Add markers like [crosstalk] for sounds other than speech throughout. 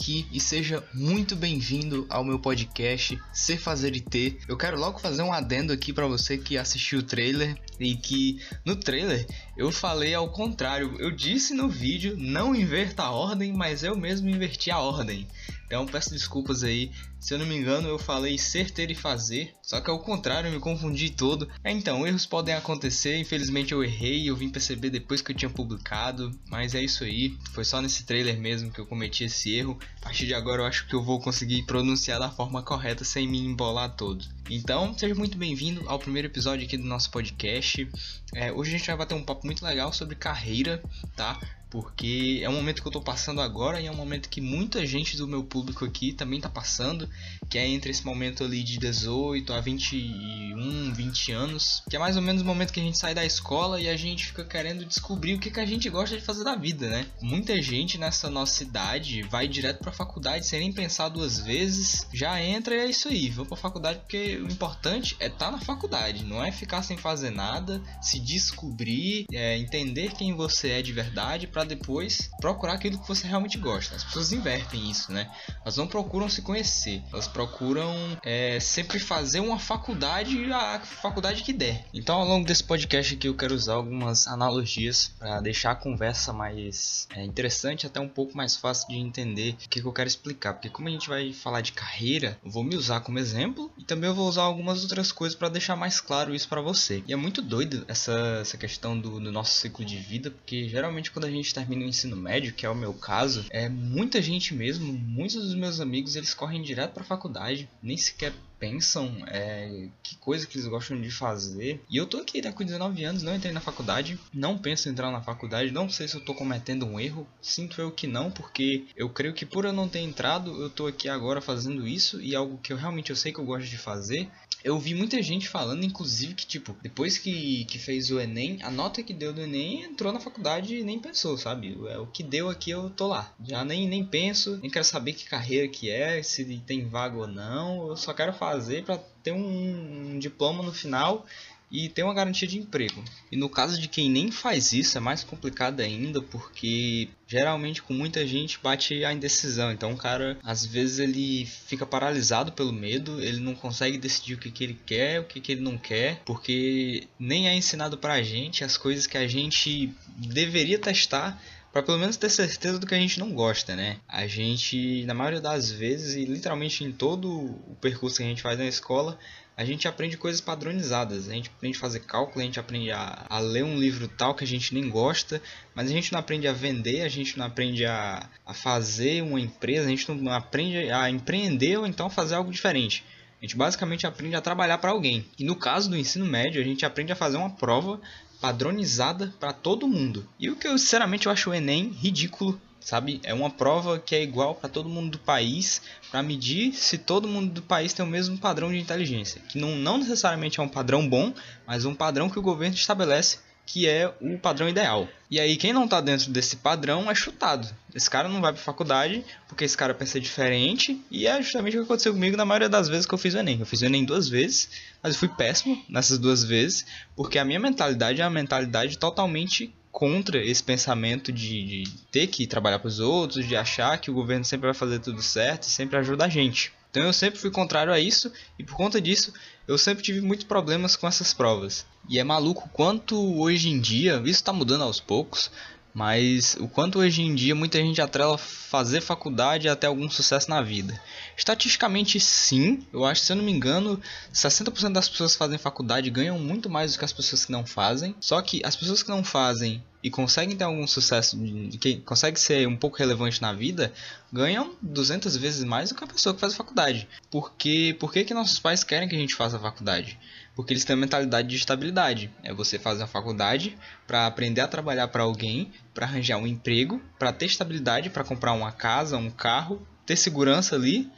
aqui e seja muito bem-vindo ao meu podcast Ser Fazer e Ter. Eu quero logo fazer um adendo aqui para você que assistiu o trailer e que no trailer eu falei ao contrário. Eu disse no vídeo não inverta a ordem, mas eu mesmo inverti a ordem. Então peço desculpas aí. Se eu não me engano, eu falei ser, ter e fazer. Só que ao contrário, eu me confundi todo. É, então, erros podem acontecer. Infelizmente eu errei. Eu vim perceber depois que eu tinha publicado. Mas é isso aí. Foi só nesse trailer mesmo que eu cometi esse erro. A partir de agora eu acho que eu vou conseguir pronunciar da forma correta sem me embolar todo. Então, seja muito bem-vindo ao primeiro episódio aqui do nosso podcast. É, hoje a gente vai bater um papo muito legal sobre carreira, tá? Porque é um momento que eu estou passando agora e é um momento que muita gente do meu público aqui também está passando, que é entre esse momento ali de 18 a 21, 20 anos, que é mais ou menos o momento que a gente sai da escola e a gente fica querendo descobrir o que, que a gente gosta de fazer da vida, né? Muita gente nessa nossa idade vai direto para a faculdade sem nem pensar duas vezes, já entra e é isso aí, vou para a faculdade porque o importante é estar tá na faculdade, não é ficar sem fazer nada, se descobrir, é, entender quem você é de verdade para depois procurar aquilo que você realmente gosta. As pessoas invertem isso, né? Elas não procuram se conhecer, elas procuram é, sempre fazer uma faculdade, a faculdade que der. Então, ao longo desse podcast aqui, eu quero usar algumas analogias para deixar a conversa mais é, interessante, até um pouco mais fácil de entender o que, que eu quero explicar. Porque, como a gente vai falar de carreira, eu vou me usar como exemplo também eu vou usar algumas outras coisas para deixar mais claro isso para você. E é muito doido essa, essa questão do, do nosso ciclo de vida, porque geralmente quando a gente termina o ensino médio, que é o meu caso, é muita gente mesmo, muitos dos meus amigos, eles correm direto para faculdade, nem sequer pensam é, que coisa que eles gostam de fazer. E eu tô aqui com 19 anos, não entrei na faculdade, não penso em entrar na faculdade, não sei se eu tô cometendo um erro, sinto eu que não, porque eu creio que por eu não ter entrado, eu tô aqui agora fazendo isso e algo que eu realmente eu sei que eu gosto de fazer eu vi muita gente falando, inclusive, que, tipo, depois que, que fez o Enem, a nota que deu do Enem entrou na faculdade e nem pensou, sabe? É o que deu aqui, eu tô lá. Já nem, nem penso, nem quero saber que carreira que é, se tem vaga ou não. Eu só quero fazer para ter um, um diploma no final e ter uma garantia de emprego. E no caso de quem nem faz isso é mais complicado ainda porque geralmente com muita gente bate a indecisão. Então o cara às vezes ele fica paralisado pelo medo, ele não consegue decidir o que, que ele quer, o que, que ele não quer, porque nem é ensinado pra gente as coisas que a gente deveria testar para pelo menos ter certeza do que a gente não gosta, né? A gente, na maioria das vezes, e literalmente em todo o percurso que a gente faz na escola, a gente aprende coisas padronizadas. A gente aprende a fazer cálculo, a gente aprende a, a, ler um livro tal que a gente nem gosta, mas a gente não aprende a vender, a gente não aprende a, a fazer uma empresa, a gente não aprende a empreender ou então fazer algo diferente. A gente basicamente aprende a trabalhar para alguém. E no caso do ensino médio, a gente aprende a fazer uma prova padronizada para todo mundo. E o que eu sinceramente eu acho o Enem ridículo sabe? É uma prova que é igual para todo mundo do país, para medir se todo mundo do país tem o mesmo padrão de inteligência, que não, não necessariamente é um padrão bom, mas um padrão que o governo estabelece que é o padrão ideal. E aí quem não está dentro desse padrão é chutado. Esse cara não vai para faculdade porque esse cara pensa diferente e é justamente o que aconteceu comigo na maioria das vezes que eu fiz o ENEM. Eu fiz o ENEM duas vezes, mas eu fui péssimo nessas duas vezes, porque a minha mentalidade é uma mentalidade totalmente contra esse pensamento de, de ter que trabalhar para os outros, de achar que o governo sempre vai fazer tudo certo e sempre ajuda a gente. Então eu sempre fui contrário a isso e por conta disso eu sempre tive muitos problemas com essas provas. E é maluco quanto hoje em dia, isso está mudando aos poucos, mas o quanto hoje em dia muita gente atrela fazer faculdade até algum sucesso na vida. Estatisticamente sim, eu acho, se eu não me engano, 60% das pessoas que fazem faculdade ganham muito mais do que as pessoas que não fazem. Só que as pessoas que não fazem e conseguem ter algum sucesso, que consegue ser um pouco relevante na vida, ganham 200 vezes mais do que a pessoa que faz faculdade. Porque por que, que nossos pais querem que a gente faça faculdade? Porque eles têm uma mentalidade de estabilidade. É você fazer a faculdade para aprender a trabalhar para alguém, para arranjar um emprego, para ter estabilidade, para comprar uma casa, um carro, ter segurança ali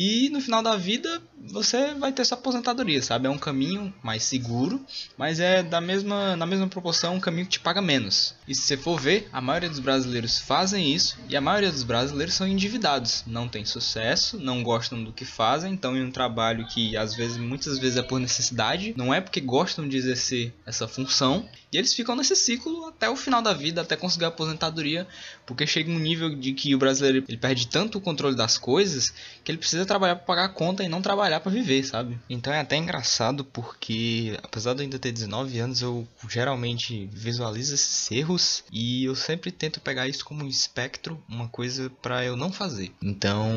e no final da vida você vai ter sua aposentadoria, sabe? É um caminho mais seguro, mas é da mesma, na mesma proporção um caminho que te paga menos. E se você for ver, a maioria dos brasileiros fazem isso e a maioria dos brasileiros são endividados, não tem sucesso, não gostam do que fazem, estão em um trabalho que às vezes, muitas vezes é por necessidade, não é porque gostam de exercer essa função, e eles ficam nesse ciclo até o final da vida, até conseguir a aposentadoria, porque chega um nível de que o brasileiro ele perde tanto o controle das coisas que ele precisa trabalhar para pagar a conta e não trabalhar para viver, sabe? Então é até engraçado porque apesar de eu ainda ter 19 anos, eu geralmente visualizo esses erros e eu sempre tento pegar isso como um espectro, uma coisa para eu não fazer. Então,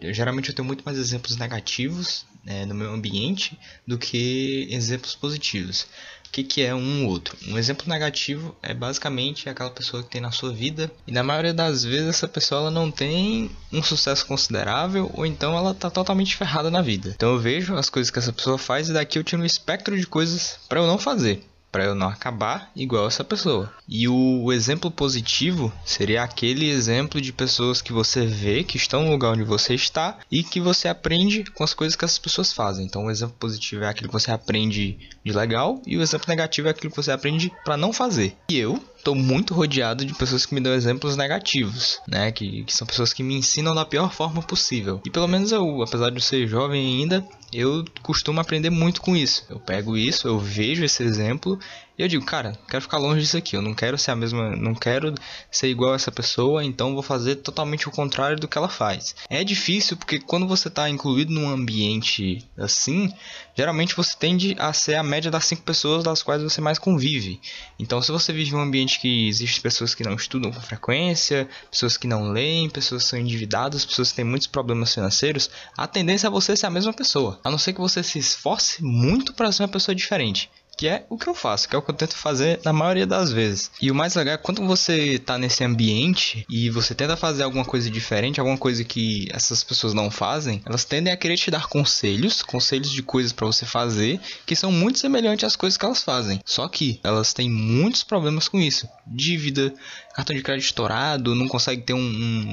eu, geralmente eu tenho muito mais exemplos negativos né, no meu ambiente do que exemplos positivos. O que, que é um ou outro? Um exemplo negativo é basicamente aquela pessoa que tem na sua vida e na maioria das vezes essa pessoa ela não tem um sucesso considerável ou então ela tá totalmente ferrada na vida. Então eu vejo as coisas que essa pessoa faz e daqui eu tiro um espectro de coisas para eu não fazer para eu não acabar igual essa pessoa. E o exemplo positivo seria aquele exemplo de pessoas que você vê que estão no lugar onde você está e que você aprende com as coisas que essas pessoas fazem. Então, o exemplo positivo é aquilo que você aprende de legal e o exemplo negativo é aquilo que você aprende para não fazer. E eu estou muito rodeado de pessoas que me dão exemplos negativos, né? Que, que são pessoas que me ensinam da pior forma possível. E pelo menos eu, apesar de eu ser jovem ainda, eu costumo aprender muito com isso. Eu pego isso, eu vejo esse exemplo e eu digo, cara, quero ficar longe disso aqui. Eu não quero ser a mesma, não quero ser igual a essa pessoa, então vou fazer totalmente o contrário do que ela faz. É difícil porque quando você está incluído num ambiente assim, geralmente você tende a ser a média das cinco pessoas das quais você mais convive. Então, se você vive em um ambiente que existe pessoas que não estudam com frequência, pessoas que não leem, pessoas que são endividadas, pessoas que têm muitos problemas financeiros, a tendência é você ser a mesma pessoa. A não ser que você se esforce muito para ser uma pessoa diferente que é o que eu faço, que é o que eu tento fazer na maioria das vezes. E o mais legal é quando você tá nesse ambiente e você tenta fazer alguma coisa diferente, alguma coisa que essas pessoas não fazem, elas tendem a querer te dar conselhos, conselhos de coisas para você fazer, que são muito semelhantes às coisas que elas fazem. Só que elas têm muitos problemas com isso. Dívida, cartão de crédito estourado, não consegue ter um,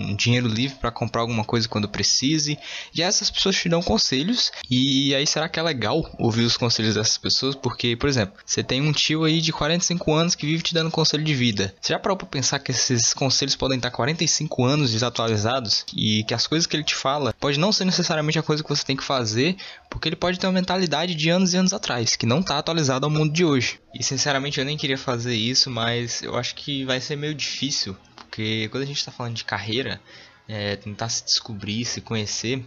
um dinheiro livre para comprar alguma coisa quando precise. E essas pessoas te dão conselhos. E aí será que é legal ouvir os conselhos dessas pessoas? Porque, por exemplo, você tem um tio aí de 45 anos que vive te dando conselho de vida. Você já parou pra pensar que esses conselhos podem estar 45 anos desatualizados? E que as coisas que ele te fala pode não ser necessariamente a coisa que você tem que fazer, porque ele pode ter uma mentalidade de anos e anos atrás, que não está atualizada ao mundo de hoje. E sinceramente eu nem queria fazer isso, mas eu acho que vai ser meio difícil, porque quando a gente está falando de carreira, é, tentar se descobrir, se conhecer,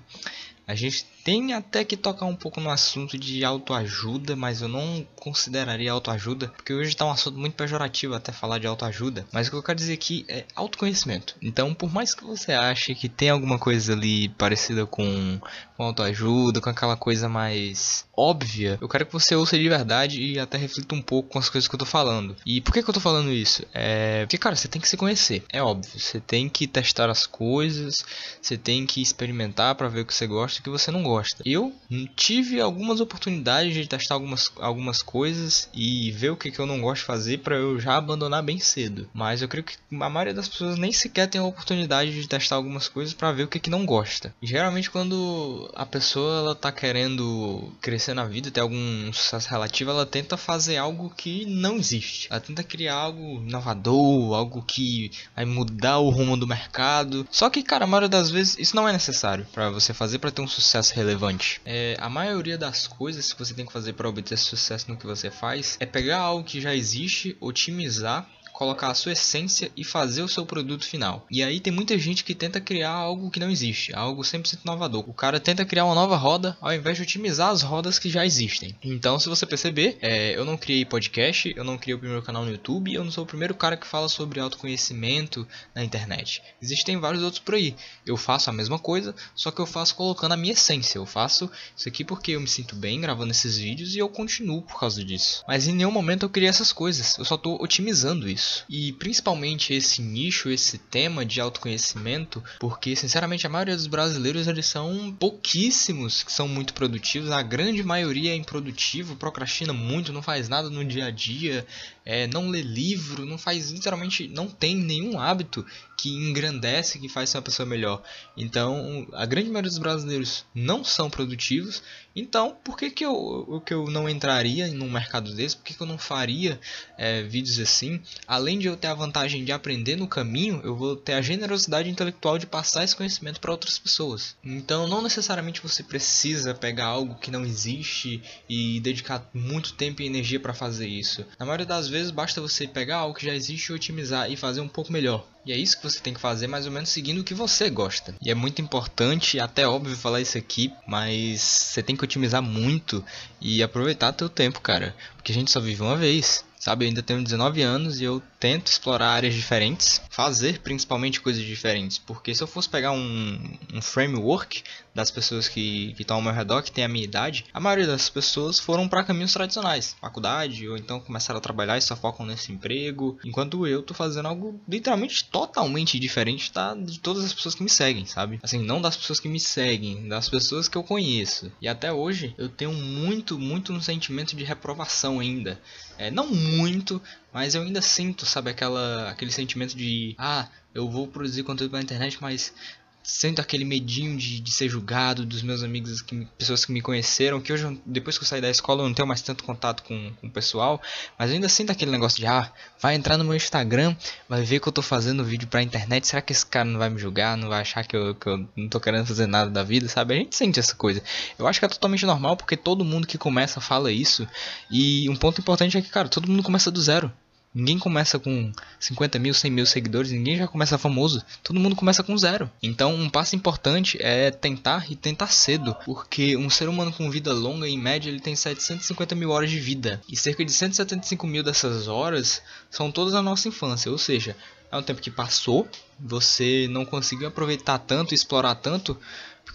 a gente tem até que tocar um pouco no assunto de autoajuda, mas eu não consideraria autoajuda, porque hoje está um assunto muito pejorativo até falar de autoajuda. Mas o que eu quero dizer aqui é autoconhecimento. Então, por mais que você ache que tem alguma coisa ali parecida com, com autoajuda, com aquela coisa mais óbvia, eu quero que você ouça de verdade e até reflita um pouco com as coisas que eu tô falando. E por que, que eu tô falando isso? É porque, cara, você tem que se conhecer. É óbvio. Você tem que testar as coisas, você tem que experimentar para ver o que você gosta e o que você não gosta Eu tive algumas oportunidades de testar algumas, algumas coisas e ver o que, que eu não gosto de fazer para eu já abandonar bem cedo. Mas eu creio que a maioria das pessoas nem sequer tem a oportunidade de testar algumas coisas para ver o que, que não gosta. Geralmente quando a pessoa ela tá querendo crescer na vida, ter algum sucesso relativo, ela tenta fazer algo que não existe. Ela tenta criar algo inovador, algo que vai mudar o rumo do mercado. Só que, cara, a maioria das vezes isso não é necessário para você fazer para ter um sucesso relevante relevante. É, a maioria das coisas que você tem que fazer para obter sucesso no que você faz é pegar algo que já existe, otimizar colocar a sua essência e fazer o seu produto final. E aí tem muita gente que tenta criar algo que não existe, algo 100% inovador. O cara tenta criar uma nova roda ao invés de otimizar as rodas que já existem. Então, se você perceber, é, eu não criei podcast, eu não criei o primeiro canal no YouTube, eu não sou o primeiro cara que fala sobre autoconhecimento na internet. Existem vários outros por aí. Eu faço a mesma coisa, só que eu faço colocando a minha essência. Eu faço isso aqui porque eu me sinto bem gravando esses vídeos e eu continuo por causa disso. Mas em nenhum momento eu criei essas coisas, eu só estou otimizando isso. Isso. E principalmente esse nicho, esse tema de autoconhecimento, porque sinceramente a maioria dos brasileiros eles são pouquíssimos que são muito produtivos, a grande maioria é improdutivo, procrastina muito, não faz nada no dia a dia, é, não lê livro, não faz literalmente, não tem nenhum hábito que engrandece, que faz ser uma pessoa melhor. Então, a grande maioria dos brasileiros não são produtivos. Então, por que, que, eu, que eu não entraria num mercado desse? Por que, que eu não faria é, vídeos assim? Além de eu ter a vantagem de aprender no caminho, eu vou ter a generosidade intelectual de passar esse conhecimento para outras pessoas. Então, não necessariamente você precisa pegar algo que não existe e dedicar muito tempo e energia para fazer isso. Na maioria das vezes, basta você pegar algo que já existe, otimizar e fazer um pouco melhor. E é isso que você tem que fazer mais ou menos seguindo o que você gosta. E é muito importante, até óbvio falar isso aqui, mas você tem que otimizar muito e aproveitar teu tempo, cara. Porque a gente só vive uma vez. Sabe, eu ainda tenho 19 anos e eu tento explorar áreas diferentes, fazer principalmente coisas diferentes. Porque se eu fosse pegar um, um framework das pessoas que estão ao meu redor, que tem a minha idade, a maioria das pessoas foram para caminhos tradicionais, faculdade, ou então começaram a trabalhar e só focam nesse emprego. Enquanto eu tô fazendo algo literalmente totalmente diferente tá, de todas as pessoas que me seguem, sabe? Assim, não das pessoas que me seguem, das pessoas que eu conheço. E até hoje eu tenho muito, muito um sentimento de reprovação ainda. É, não muito, mas eu ainda sinto, sabe, aquela, aquele sentimento de ah, eu vou produzir conteúdo pela internet, mas sinto aquele medinho de, de ser julgado dos meus amigos, que, pessoas que me conheceram, que hoje, depois que eu saí da escola, eu não tenho mais tanto contato com, com o pessoal, mas ainda sinto aquele negócio de, ah, vai entrar no meu Instagram, vai ver que eu tô fazendo vídeo pra internet, será que esse cara não vai me julgar, não vai achar que eu, que eu não tô querendo fazer nada da vida, sabe? A gente sente essa coisa. Eu acho que é totalmente normal, porque todo mundo que começa fala isso, e um ponto importante é que, cara, todo mundo começa do zero. Ninguém começa com 50 mil, 100 mil seguidores, ninguém já começa famoso. Todo mundo começa com zero. Então, um passo importante é tentar e tentar cedo, porque um ser humano com vida longa, em média, ele tem 750 mil horas de vida. E cerca de 175 mil dessas horas são todas a nossa infância, ou seja, é um tempo que passou, você não conseguiu aproveitar tanto, explorar tanto,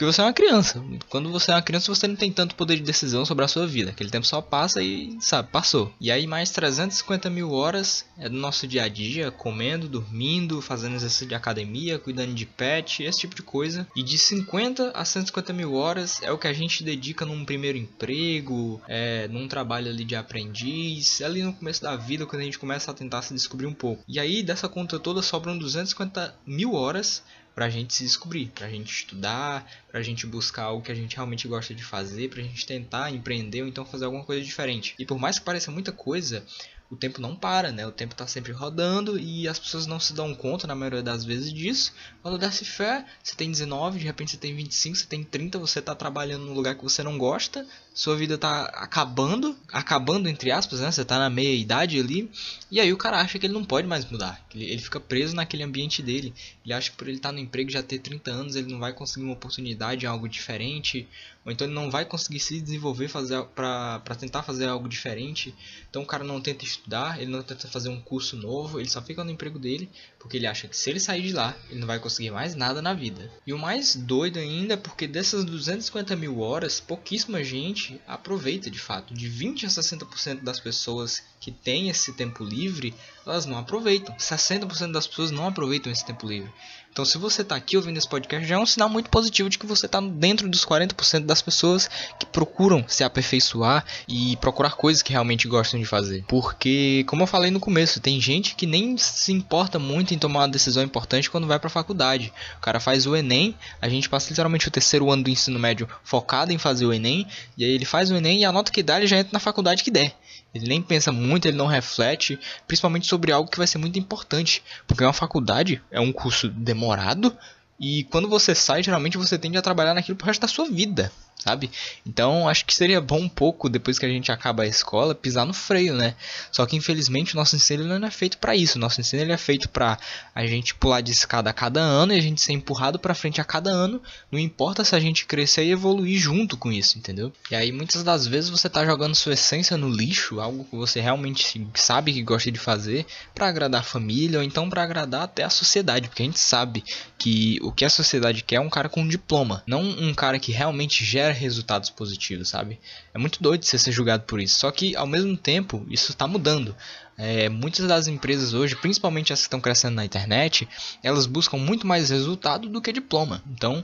porque você é uma criança. Quando você é uma criança, você não tem tanto poder de decisão sobre a sua vida. Aquele tempo só passa e, sabe, passou. E aí, mais 350 mil horas é do nosso dia a dia, comendo, dormindo, fazendo exercício de academia, cuidando de pet, esse tipo de coisa. E de 50 a 150 mil horas é o que a gente dedica num primeiro emprego, é, num trabalho ali de aprendiz, ali no começo da vida, quando a gente começa a tentar se descobrir um pouco. E aí, dessa conta toda, sobram 250 mil horas pra gente se descobrir, pra gente estudar, pra gente buscar algo que a gente realmente gosta de fazer, pra gente tentar empreender ou então fazer alguma coisa diferente. E por mais que pareça muita coisa, o tempo não para, né? O tempo está sempre rodando e as pessoas não se dão conta, na maioria das vezes, disso. Quando desce fé, você tem 19, de repente você tem 25, você tem 30, você está trabalhando num lugar que você não gosta, sua vida está acabando, acabando entre aspas, né? Você está na meia idade ali, e aí o cara acha que ele não pode mais mudar, ele, ele fica preso naquele ambiente dele. Ele acha que por ele estar tá no emprego já ter 30 anos, ele não vai conseguir uma oportunidade algo diferente, ou então ele não vai conseguir se desenvolver fazer para tentar fazer algo diferente. Então o cara não tenta estudar, ele não tenta fazer um curso novo, ele só fica no emprego dele, porque ele acha que se ele sair de lá, ele não vai conseguir mais nada na vida. E o mais doido ainda é porque dessas 250 mil horas, pouquíssima gente aproveita de fato. De 20 a 60% das pessoas que têm esse tempo livre, elas não aproveitam. 60% das pessoas não aproveitam esse tempo livre. Então, se você está aqui ouvindo esse podcast, já é um sinal muito positivo de que você está dentro dos 40% das pessoas que procuram se aperfeiçoar e procurar coisas que realmente gostam de fazer. Porque, como eu falei no começo, tem gente que nem se importa muito em tomar uma decisão importante quando vai para a faculdade. O cara faz o Enem, a gente passa literalmente o terceiro ano do ensino médio focado em fazer o Enem, e aí ele faz o Enem e a nota que dá ele já entra na faculdade que der. Ele nem pensa muito, ele não reflete, principalmente sobre algo que vai ser muito importante, porque uma faculdade é um curso demorado e quando você sai, geralmente você tende a trabalhar naquilo pro resto da sua vida sabe? Então acho que seria bom um pouco depois que a gente acaba a escola pisar no freio, né? Só que infelizmente o nosso ensino não é feito para isso. O nosso ensino ele é feito para a gente pular de escada a cada ano e a gente ser empurrado para frente a cada ano. Não importa se a gente crescer e evoluir junto com isso, entendeu? E aí muitas das vezes você tá jogando sua essência no lixo, algo que você realmente sabe que gosta de fazer para agradar a família ou então para agradar até a sociedade, porque a gente sabe que o que a sociedade quer é um cara com um diploma, não um cara que realmente gera resultados positivos, sabe? É muito doido você ser julgado por isso. Só que ao mesmo tempo isso está mudando. É, muitas das empresas hoje, principalmente as que estão crescendo na internet, elas buscam muito mais resultado do que diploma. Então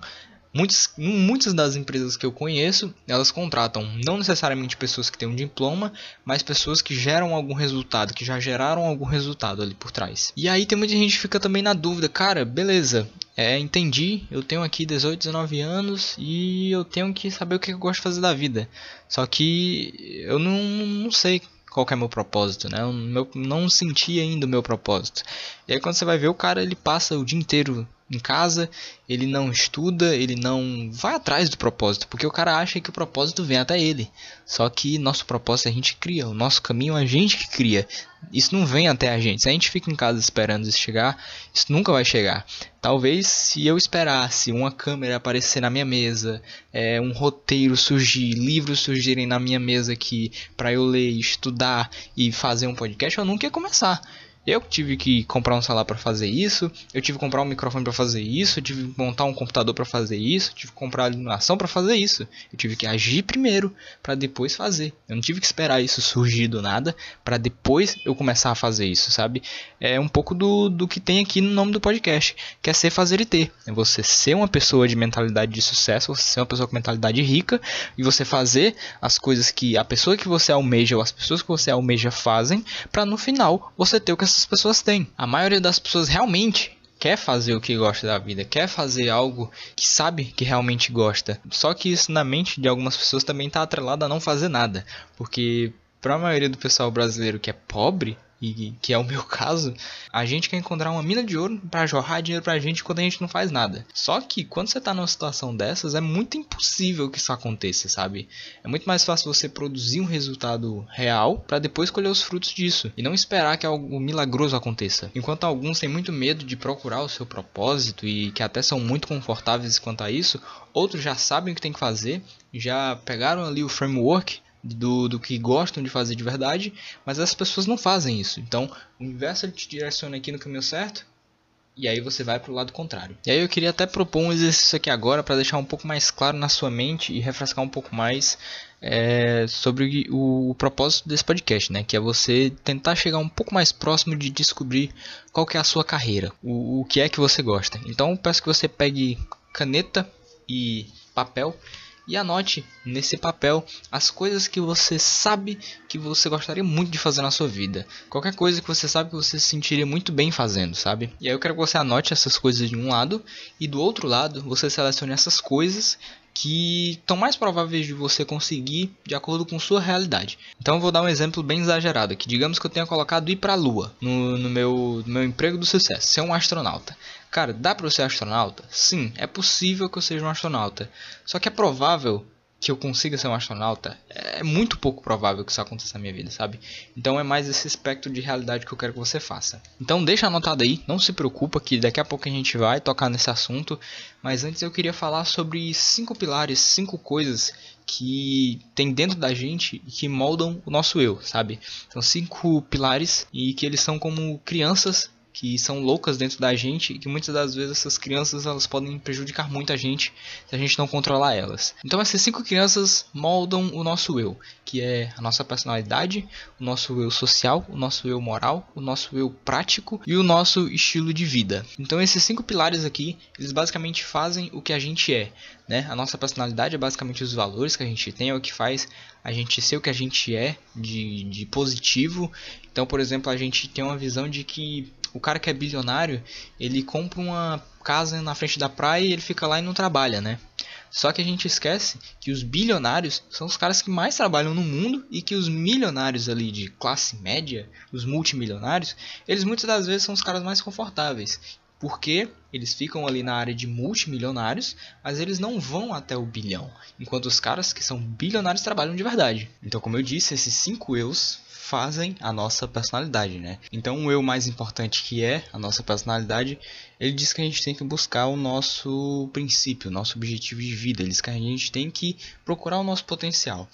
Muitos, muitas das empresas que eu conheço, elas contratam não necessariamente pessoas que têm um diploma, mas pessoas que geram algum resultado, que já geraram algum resultado ali por trás. E aí tem muita gente que fica também na dúvida, cara, beleza, é, entendi, eu tenho aqui 18, 19 anos e eu tenho que saber o que eu gosto de fazer da vida. Só que eu não, não sei qual é meu propósito, né? Eu meu, não senti ainda o meu propósito. E aí quando você vai ver o cara, ele passa o dia inteiro em casa, ele não estuda, ele não vai atrás do propósito, porque o cara acha que o propósito vem até ele. Só que nosso propósito a gente cria, o nosso caminho a gente que cria. Isso não vem até a gente. Se a gente fica em casa esperando isso chegar, isso nunca vai chegar. Talvez se eu esperasse uma câmera aparecer na minha mesa, é, um roteiro surgir, livros surgirem na minha mesa aqui para eu ler, estudar e fazer um podcast, eu nunca ia começar. Eu tive que comprar um celular para fazer isso, eu tive que comprar um microfone para fazer isso, eu tive que montar um computador para fazer isso, eu tive que comprar iluminação para fazer isso. Eu tive que agir primeiro para depois fazer. Eu não tive que esperar isso surgir do nada para depois eu começar a fazer isso, sabe? É um pouco do, do que tem aqui no nome do podcast, que é ser, fazer e ter. É você ser uma pessoa de mentalidade de sucesso, você ser uma pessoa com mentalidade rica e você fazer as coisas que a pessoa que você almeja ou as pessoas que você almeja fazem, para no final você ter o que essas pessoas têm. A maioria das pessoas realmente quer fazer o que gosta da vida, quer fazer algo que sabe que realmente gosta. Só que isso na mente de algumas pessoas também está atrelado a não fazer nada, porque para a maioria do pessoal brasileiro que é pobre, e que é o meu [laughs] caso, a gente quer encontrar uma mina de ouro para jorrar dinheiro pra gente quando a gente não faz nada. Só que quando você tá numa situação dessas, é muito impossível que isso aconteça, sabe? É muito mais fácil você produzir um resultado real para depois colher os frutos disso e não esperar que algo milagroso aconteça. Enquanto alguns têm muito medo de procurar o seu propósito e que até são muito confortáveis quanto a isso, outros já sabem o que tem que fazer, já pegaram ali o framework do, do que gostam de fazer de verdade, mas as pessoas não fazem isso. Então, o universo te direciona aqui no caminho certo, e aí você vai para o lado contrário. E aí eu queria até propor um exercício aqui agora para deixar um pouco mais claro na sua mente e refrescar um pouco mais é, sobre o, o, propósito desse podcast, né? Que é você tentar chegar um pouco mais próximo de descobrir qual que é a sua carreira, o, o que é que você gosta. Então peço que você pegue caneta e papel e anote nesse papel as coisas que você sabe que você gostaria muito de fazer na sua vida. Qualquer coisa que você sabe que você se sentiria muito bem fazendo, sabe? E aí eu quero que você anote essas coisas de um lado e do outro lado você selecione essas coisas que estão mais prováveis de você conseguir de acordo com sua realidade. Então eu vou dar um exemplo bem exagerado aqui. Digamos que eu tenha colocado ir para a Lua no, no, meu, no meu emprego do sucesso, ser um astronauta. Cara, dá para ser astronauta? Sim, é possível que eu seja um astronauta. Só que é provável que eu consiga ser um astronauta, é muito pouco provável que isso aconteça na minha vida, sabe? Então é mais esse aspecto de realidade que eu quero que você faça. Então deixa anotado aí, não se preocupa que daqui a pouco a gente vai tocar nesse assunto, mas antes eu queria falar sobre cinco pilares, cinco coisas que tem dentro da gente e que moldam o nosso eu, sabe? São cinco pilares e que eles são como crianças que são loucas dentro da gente e que muitas das vezes essas crianças elas podem prejudicar muito a gente se a gente não controlar elas. Então essas cinco crianças moldam o nosso eu, que é a nossa personalidade, o nosso eu social, o nosso eu moral, o nosso eu prático e o nosso estilo de vida. Então esses cinco pilares aqui, eles basicamente fazem o que a gente é, né? A nossa personalidade é basicamente os valores que a gente tem, é o que faz a gente ser o que a gente é de, de positivo. Então, por exemplo, a gente tem uma visão de que o cara que é bilionário, ele compra uma casa na frente da praia e ele fica lá e não trabalha, né? Só que a gente esquece que os bilionários são os caras que mais trabalham no mundo e que os milionários ali de classe média, os multimilionários, eles muitas das vezes são os caras mais confortáveis. Porque eles ficam ali na área de multimilionários, mas eles não vão até o bilhão. Enquanto os caras que são bilionários trabalham de verdade. Então, como eu disse, esses cinco eus fazem a nossa personalidade, né? Então o eu mais importante que é a nossa personalidade, ele diz que a gente tem que buscar o nosso princípio, o nosso objetivo de vida, ele diz que a gente tem que procurar o nosso potencial.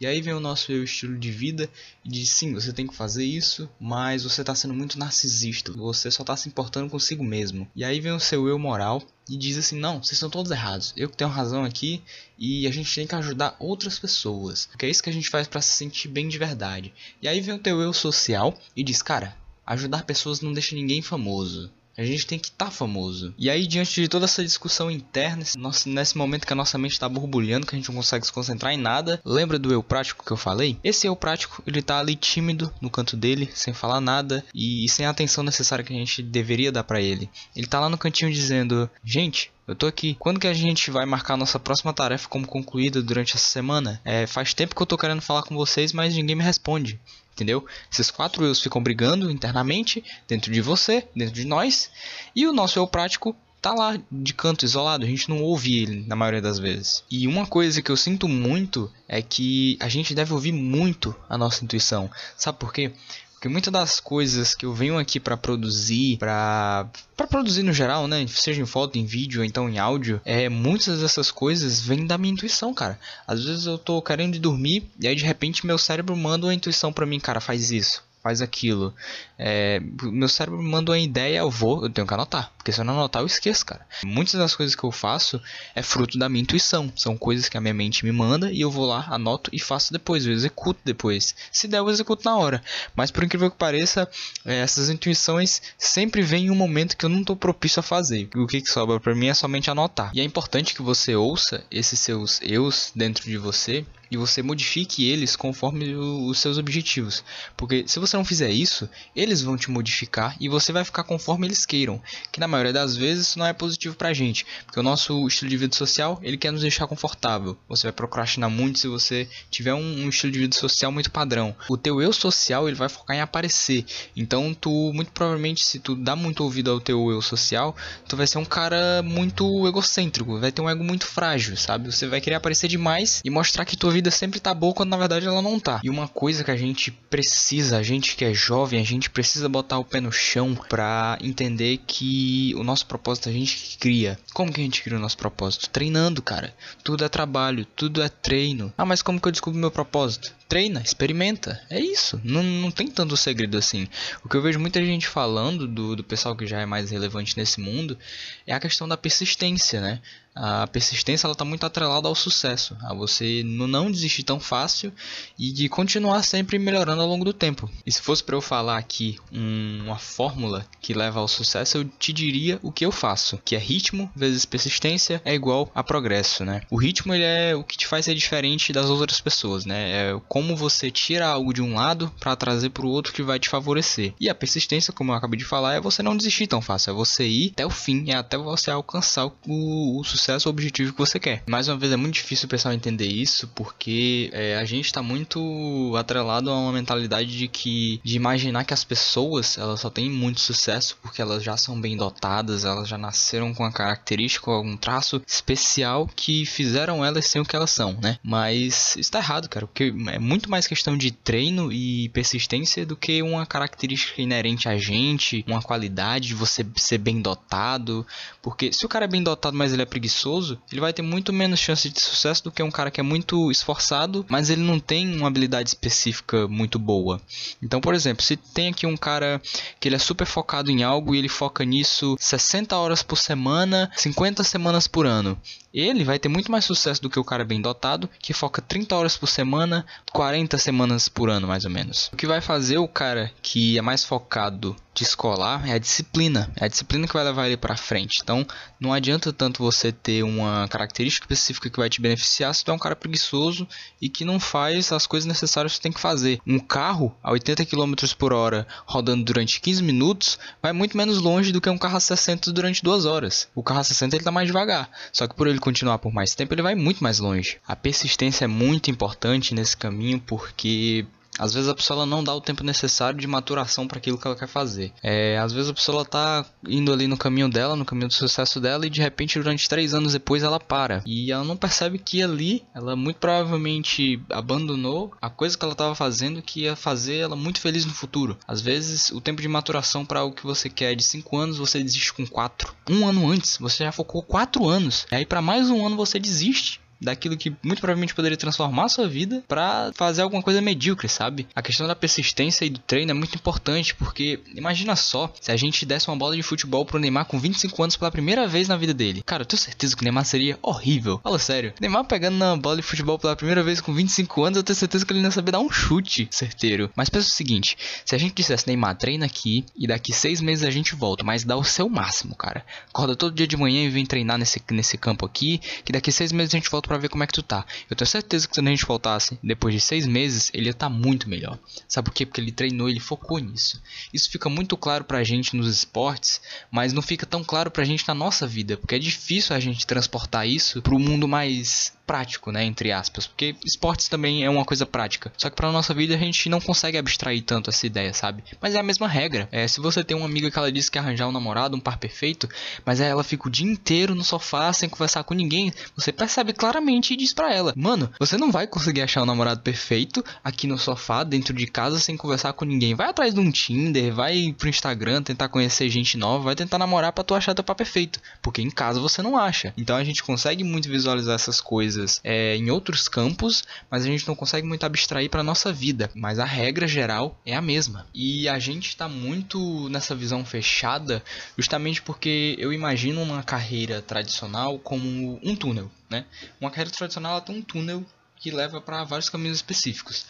E aí vem o nosso eu estilo de vida e diz sim, você tem que fazer isso, mas você está sendo muito narcisista, você só está se importando consigo mesmo. E aí vem o seu eu moral e diz assim: não, vocês estão todos errados, eu que tenho razão aqui e a gente tem que ajudar outras pessoas, porque é isso que a gente faz para se sentir bem de verdade. E aí vem o teu eu social e diz: cara, ajudar pessoas não deixa ninguém famoso. A gente tem que estar tá famoso. E aí, diante de toda essa discussão interna, nesse momento que a nossa mente está borbulhando, que a gente não consegue se concentrar em nada, lembra do eu prático que eu falei? Esse eu prático, ele tá ali tímido no canto dele, sem falar nada e sem a atenção necessária que a gente deveria dar para ele. Ele tá lá no cantinho dizendo: Gente, eu tô aqui. Quando que a gente vai marcar nossa próxima tarefa como concluída durante essa semana? É, faz tempo que eu tô querendo falar com vocês, mas ninguém me responde entendeu? Esses quatro eus ficam brigando internamente, dentro de você, dentro de nós, e o nosso eu prático tá lá de canto isolado, a gente não ouve ele na maioria das vezes. E uma coisa que eu sinto muito é que a gente deve ouvir muito a nossa intuição. Sabe por quê? Porque muitas das coisas que eu venho aqui para produzir, para para produzir no geral, né, seja em foto, em vídeo, ou então em áudio, é muitas dessas coisas vêm da minha intuição, cara. Às vezes eu tô querendo dormir e aí de repente meu cérebro manda uma intuição para mim, cara, faz isso faz aquilo. É, meu cérebro manda uma ideia, eu vou, eu tenho que anotar. Porque se eu não anotar, eu esqueço, cara. Muitas das coisas que eu faço é fruto da minha intuição. São coisas que a minha mente me manda e eu vou lá, anoto e faço depois. Eu executo depois. Se der, eu executo na hora. Mas por incrível que pareça, é, essas intuições sempre vêm em um momento que eu não estou propício a fazer. O que, que sobra para mim é somente anotar. E é importante que você ouça esses seus eus dentro de você e você modifique eles conforme os seus objetivos. Porque se você não fizer isso, eles vão te modificar e você vai ficar conforme eles queiram. Que na maioria das vezes isso não é positivo pra gente. Porque o nosso estilo de vida social, ele quer nos deixar confortável. Você vai procrastinar muito se você tiver um, um estilo de vida social muito padrão. O teu eu social, ele vai focar em aparecer. Então tu, muito provavelmente, se tu dá muito ouvido ao teu eu social, tu vai ser um cara muito egocêntrico. Vai ter um ego muito frágil, sabe? Você vai querer aparecer demais e mostrar que tua vida sempre tá boa quando na verdade ela não tá. E uma coisa que a gente precisa, a gente que é jovem, a gente precisa botar o pé no chão pra entender que o nosso propósito a gente cria. Como que a gente cria o nosso propósito? Treinando, cara. Tudo é trabalho, tudo é treino. Ah, mas como que eu descubro meu propósito? Treina, experimenta. É isso. Não, não tem tanto segredo assim. O que eu vejo muita gente falando do, do pessoal que já é mais relevante nesse mundo é a questão da persistência, né? A persistência ela está muito atrelada ao sucesso, a você não desistir tão fácil e de continuar sempre melhorando ao longo do tempo. E se fosse para eu falar aqui um, uma fórmula que leva ao sucesso, eu te diria o que eu faço, que é ritmo vezes persistência é igual a progresso, né? O ritmo ele é o que te faz ser diferente das outras pessoas, né? É como você tira algo de um lado para trazer para o outro que vai te favorecer. E a persistência, como eu acabei de falar, é você não desistir tão fácil, é você ir até o fim, é até você alcançar o, o sucesso, o objetivo que você quer. Mais uma vez, é muito difícil o pessoal entender isso porque é, a gente está muito atrelado a uma mentalidade de que de imaginar que as pessoas elas só têm muito sucesso porque elas já são bem dotadas, elas já nasceram com a característica, algum traço especial que fizeram elas ser o que elas são, né? Mas está errado, cara, porque é muito mais questão de treino e persistência do que uma característica inerente a gente, uma qualidade de você ser bem dotado. Porque se o cara é bem dotado, mas ele é preguiçoso, ele vai ter muito menos chance de sucesso do que um cara que é muito esforçado, mas ele não tem uma habilidade específica muito boa. Então, por exemplo, se tem aqui um cara que ele é super focado em algo e ele foca nisso 60 horas por semana, 50 semanas por ano, ele vai ter muito mais sucesso do que o cara bem dotado, que foca 30 horas por semana, 40 semanas por ano, mais ou menos. O que vai fazer o cara que é mais focado de escolar é a disciplina. É a disciplina que vai levar ele para frente. Então, não adianta tanto você ter uma característica específica que vai te beneficiar se tu é um cara preguiçoso e que não faz as coisas necessárias que você tem que fazer. Um carro a 80 km por hora rodando durante 15 minutos vai muito menos longe do que um carro a 60 durante 2 horas. O carro a 60 ele tá mais devagar, só que por ele continuar por mais tempo ele vai muito mais longe. A persistência é muito importante nesse caminho porque às vezes a pessoa não dá o tempo necessário de maturação para aquilo que ela quer fazer. É, às vezes a pessoa está indo ali no caminho dela, no caminho do sucesso dela, e de repente, durante três anos depois, ela para. E ela não percebe que ali, ela muito provavelmente abandonou a coisa que ela estava fazendo que ia fazer ela muito feliz no futuro. Às vezes, o tempo de maturação para o que você quer é de cinco anos, você desiste com quatro. Um ano antes, você já focou quatro anos. E aí, para mais um ano, você desiste daquilo que muito provavelmente poderia transformar a sua vida para fazer alguma coisa medíocre, sabe? A questão da persistência e do treino é muito importante, porque imagina só se a gente desse uma bola de futebol pro Neymar com 25 anos pela primeira vez na vida dele. Cara, eu tenho certeza que o Neymar seria horrível. Fala sério. Neymar pegando na bola de futebol pela primeira vez com 25 anos, eu tenho certeza que ele não ia saber dar um chute certeiro. Mas pensa o seguinte: se a gente dissesse, Neymar, treina aqui e daqui seis meses a gente volta, mas dá o seu máximo, cara. Acorda todo dia de manhã e vem treinar nesse, nesse campo aqui, que daqui seis meses a gente volta para ver como é que tu tá. Eu tenho certeza que se a gente voltasse depois de seis meses, ele ia estar tá muito melhor. Sabe por quê? Porque ele treinou, ele focou nisso. Isso fica muito claro pra gente nos esportes, mas não fica tão claro pra gente na nossa vida, porque é difícil a gente transportar isso pro mundo mais prático, né, entre aspas, porque esportes também é uma coisa prática. Só que para nossa vida a gente não consegue abstrair tanto essa ideia, sabe? Mas é a mesma regra. É, se você tem uma amiga que ela disse que arranjar um namorado, um par perfeito, mas ela fica o dia inteiro no sofá sem conversar com ninguém, você percebe claramente e diz para ela: "Mano, você não vai conseguir achar um namorado perfeito aqui no sofá dentro de casa sem conversar com ninguém. Vai atrás de um Tinder, vai pro Instagram tentar conhecer gente nova, vai tentar namorar para tu achar teu par perfeito, porque em casa você não acha. Então a gente consegue muito visualizar essas coisas coisas é, em outros campos, mas a gente não consegue muito abstrair para nossa vida. Mas a regra geral é a mesma. E a gente está muito nessa visão fechada, justamente porque eu imagino uma carreira tradicional como um túnel, né? Uma carreira tradicional tem um túnel que leva para vários caminhos específicos.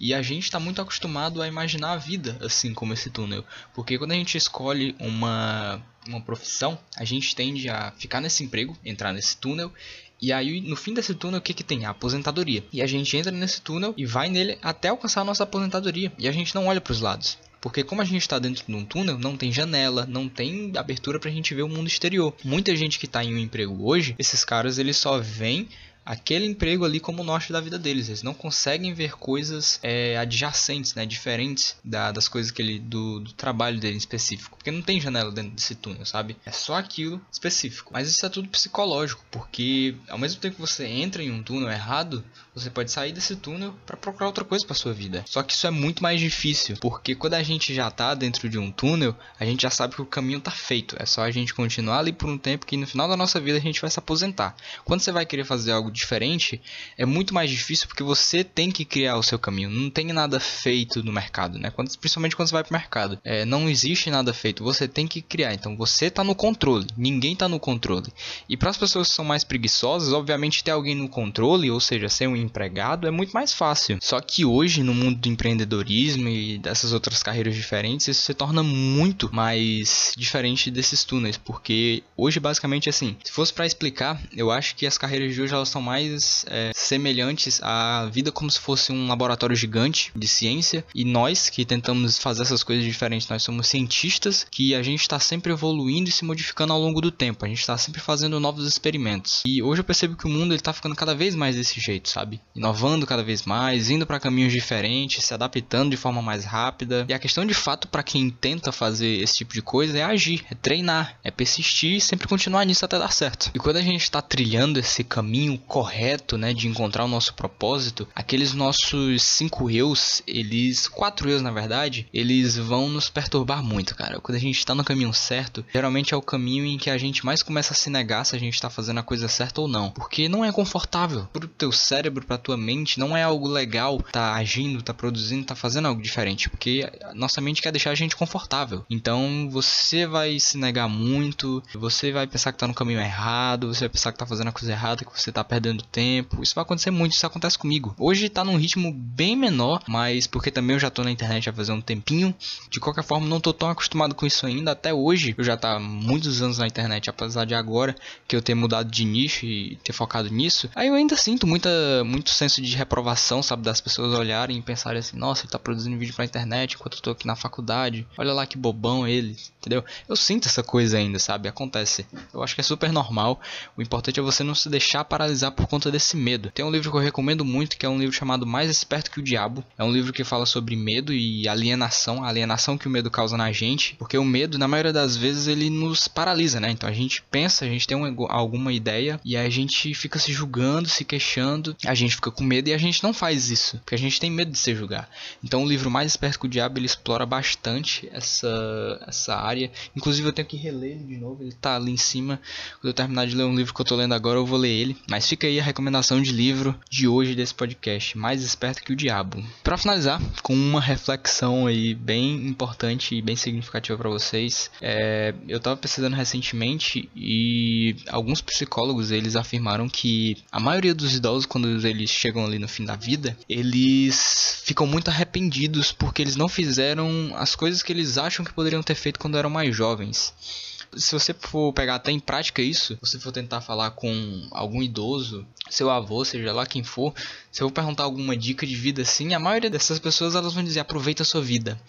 E a gente está muito acostumado a imaginar a vida assim como esse túnel. Porque quando a gente escolhe uma, uma profissão, a gente tende a ficar nesse emprego, entrar nesse túnel e aí, no fim desse túnel, o que que tem? A aposentadoria. E a gente entra nesse túnel e vai nele até alcançar a nossa aposentadoria. E a gente não olha para os lados. Porque como a gente está dentro de um túnel, não tem janela, não tem abertura para a gente ver o mundo exterior. Muita gente que está em um emprego hoje, esses caras eles só vêm aquele emprego ali como o norte da vida deles. Eles não conseguem ver coisas é, adjacentes, né, diferentes da, das coisas que ele, do, do, trabalho dele em específico. Porque não tem janela dentro desse túnel, sabe? É só aquilo específico. Mas isso é tudo psicológico, porque ao mesmo tempo que você entra em um túnel errado, você pode sair desse túnel para procurar outra coisa para sua vida. Só que isso é muito mais difícil, porque quando a gente já tá dentro de um túnel, a gente já sabe que o caminho tá feito. É só a gente continuar ali por um tempo que no final da nossa vida a gente vai se aposentar. Quando você vai querer fazer algo diferente, é muito mais difícil porque você tem que criar o seu caminho. Não tem nada feito no mercado, né? Quando, principalmente quando você vai pro mercado. É, não existe nada feito, você tem que criar. Então você tá no controle, ninguém tá no controle. E para as pessoas que são mais preguiçosas, obviamente ter alguém no controle, ou seja, ser um empregado, é muito mais fácil. Só que hoje, no mundo do empreendedorismo e dessas outras carreiras diferentes, isso se torna muito mais diferente desses túneis, porque hoje basicamente assim, se fosse para explicar, eu acho que as carreiras de hoje elas são mais é, semelhantes à vida como se fosse um laboratório gigante de ciência e nós que tentamos fazer essas coisas diferentes, nós somos cientistas que a gente está sempre evoluindo e se modificando ao longo do tempo, a gente está sempre fazendo novos experimentos. E hoje eu percebo que o mundo está ficando cada vez mais desse jeito, sabe? Inovando cada vez mais, indo para caminhos diferentes, se adaptando de forma mais rápida. E a questão de fato para quem tenta fazer esse tipo de coisa é agir, é treinar, é persistir e sempre continuar nisso até dar certo. E quando a gente está trilhando esse caminho correto, né, de encontrar o nosso propósito, aqueles nossos cinco eus, eles, quatro eus na verdade, eles vão nos perturbar muito, cara. Quando a gente está no caminho certo, geralmente é o caminho em que a gente mais começa a se negar se a gente está fazendo a coisa certa ou não, porque não é confortável pro teu cérebro, pra tua mente, não é algo legal tá agindo, tá produzindo, tá fazendo algo diferente, porque nossa mente quer deixar a gente confortável. Então você vai se negar muito, você vai pensar que tá no caminho errado, você vai pensar que tá fazendo a coisa errada, que você tá perdendo perdendo tempo. Isso vai acontecer muito, isso acontece comigo. Hoje tá num ritmo bem menor, mas porque também eu já tô na internet há fazer um tempinho. De qualquer forma, não tô tão acostumado com isso ainda. Até hoje, eu já tá muitos anos na internet, apesar de agora que eu ter mudado de nicho e ter focado nisso. Aí eu ainda sinto muita, muito senso de reprovação, sabe? Das pessoas olharem e pensarem assim: nossa, ele tá produzindo vídeo pra internet enquanto eu tô aqui na faculdade. Olha lá que bobão ele, entendeu? Eu sinto essa coisa ainda, sabe? Acontece. Eu acho que é super normal. O importante é você não se deixar paralisar por conta desse medo. Tem um livro que eu recomendo muito, que é um livro chamado Mais Esperto que o Diabo. É um livro que fala sobre medo e alienação, a alienação que o medo causa na gente, porque o medo, na maioria das vezes, ele nos paralisa, né? Então a gente pensa, a gente tem um, alguma ideia e a gente fica se julgando, se queixando, a gente fica com medo e a gente não faz isso, porque a gente tem medo de se julgar. Então o livro Mais Esperto que o Diabo, ele explora bastante essa, essa área. Inclusive eu tenho que reler ele de novo, ele tá ali em cima. Quando eu terminar de ler um livro que eu tô lendo agora, eu vou ler ele. Mas fica fica aí a recomendação de livro de hoje desse podcast, Mais Esperto que o Diabo. Para finalizar, com uma reflexão aí bem importante e bem significativa para vocês, é, eu estava pesquisando recentemente e alguns psicólogos eles afirmaram que a maioria dos idosos quando eles chegam ali no fim da vida, eles ficam muito arrependidos porque eles não fizeram as coisas que eles acham que poderiam ter feito quando eram mais jovens se você for pegar até em prática isso, você for tentar falar com algum idoso, seu avô, seja lá quem for, se eu vou perguntar alguma dica de vida assim, a maioria dessas pessoas elas vão dizer aproveita a sua vida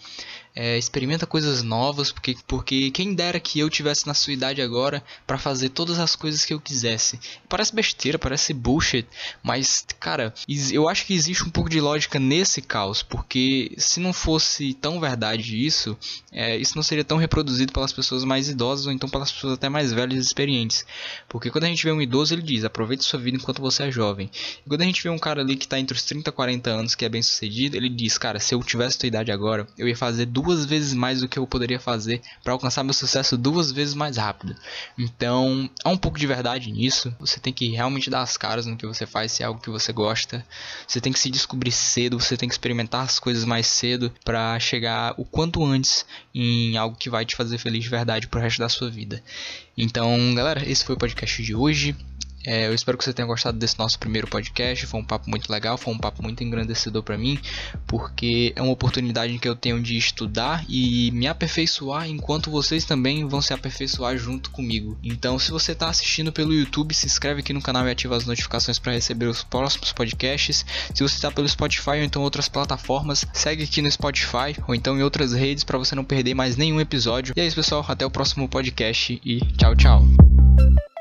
é, experimenta coisas novas, porque, porque quem dera que eu tivesse na sua idade agora para fazer todas as coisas que eu quisesse. Parece besteira, parece bullshit, mas, cara, eu acho que existe um pouco de lógica nesse caos, porque se não fosse tão verdade isso, é, isso não seria tão reproduzido pelas pessoas mais idosas ou então pelas pessoas até mais velhas e experientes. Porque quando a gente vê um idoso, ele diz: aproveite sua vida enquanto você é jovem. E quando a gente vê um cara ali que tá entre os 30 e 40 anos que é bem sucedido, ele diz: cara, se eu tivesse tua idade agora, eu ia fazer duas duas vezes mais do que eu poderia fazer para alcançar meu sucesso duas vezes mais rápido. Então, há um pouco de verdade nisso. Você tem que realmente dar as caras no que você faz, se é algo que você gosta. Você tem que se descobrir cedo, você tem que experimentar as coisas mais cedo para chegar o quanto antes em algo que vai te fazer feliz de verdade pro resto da sua vida. Então, galera, esse foi o podcast de hoje. É, eu espero que você tenha gostado desse nosso primeiro podcast. Foi um papo muito legal, foi um papo muito engrandecedor para mim, porque é uma oportunidade que eu tenho de estudar e me aperfeiçoar enquanto vocês também vão se aperfeiçoar junto comigo. Então, se você está assistindo pelo YouTube, se inscreve aqui no canal e ativa as notificações para receber os próximos podcasts. Se você está pelo Spotify ou então outras plataformas, segue aqui no Spotify ou então em outras redes para você não perder mais nenhum episódio. E é isso, pessoal. Até o próximo podcast e tchau, tchau.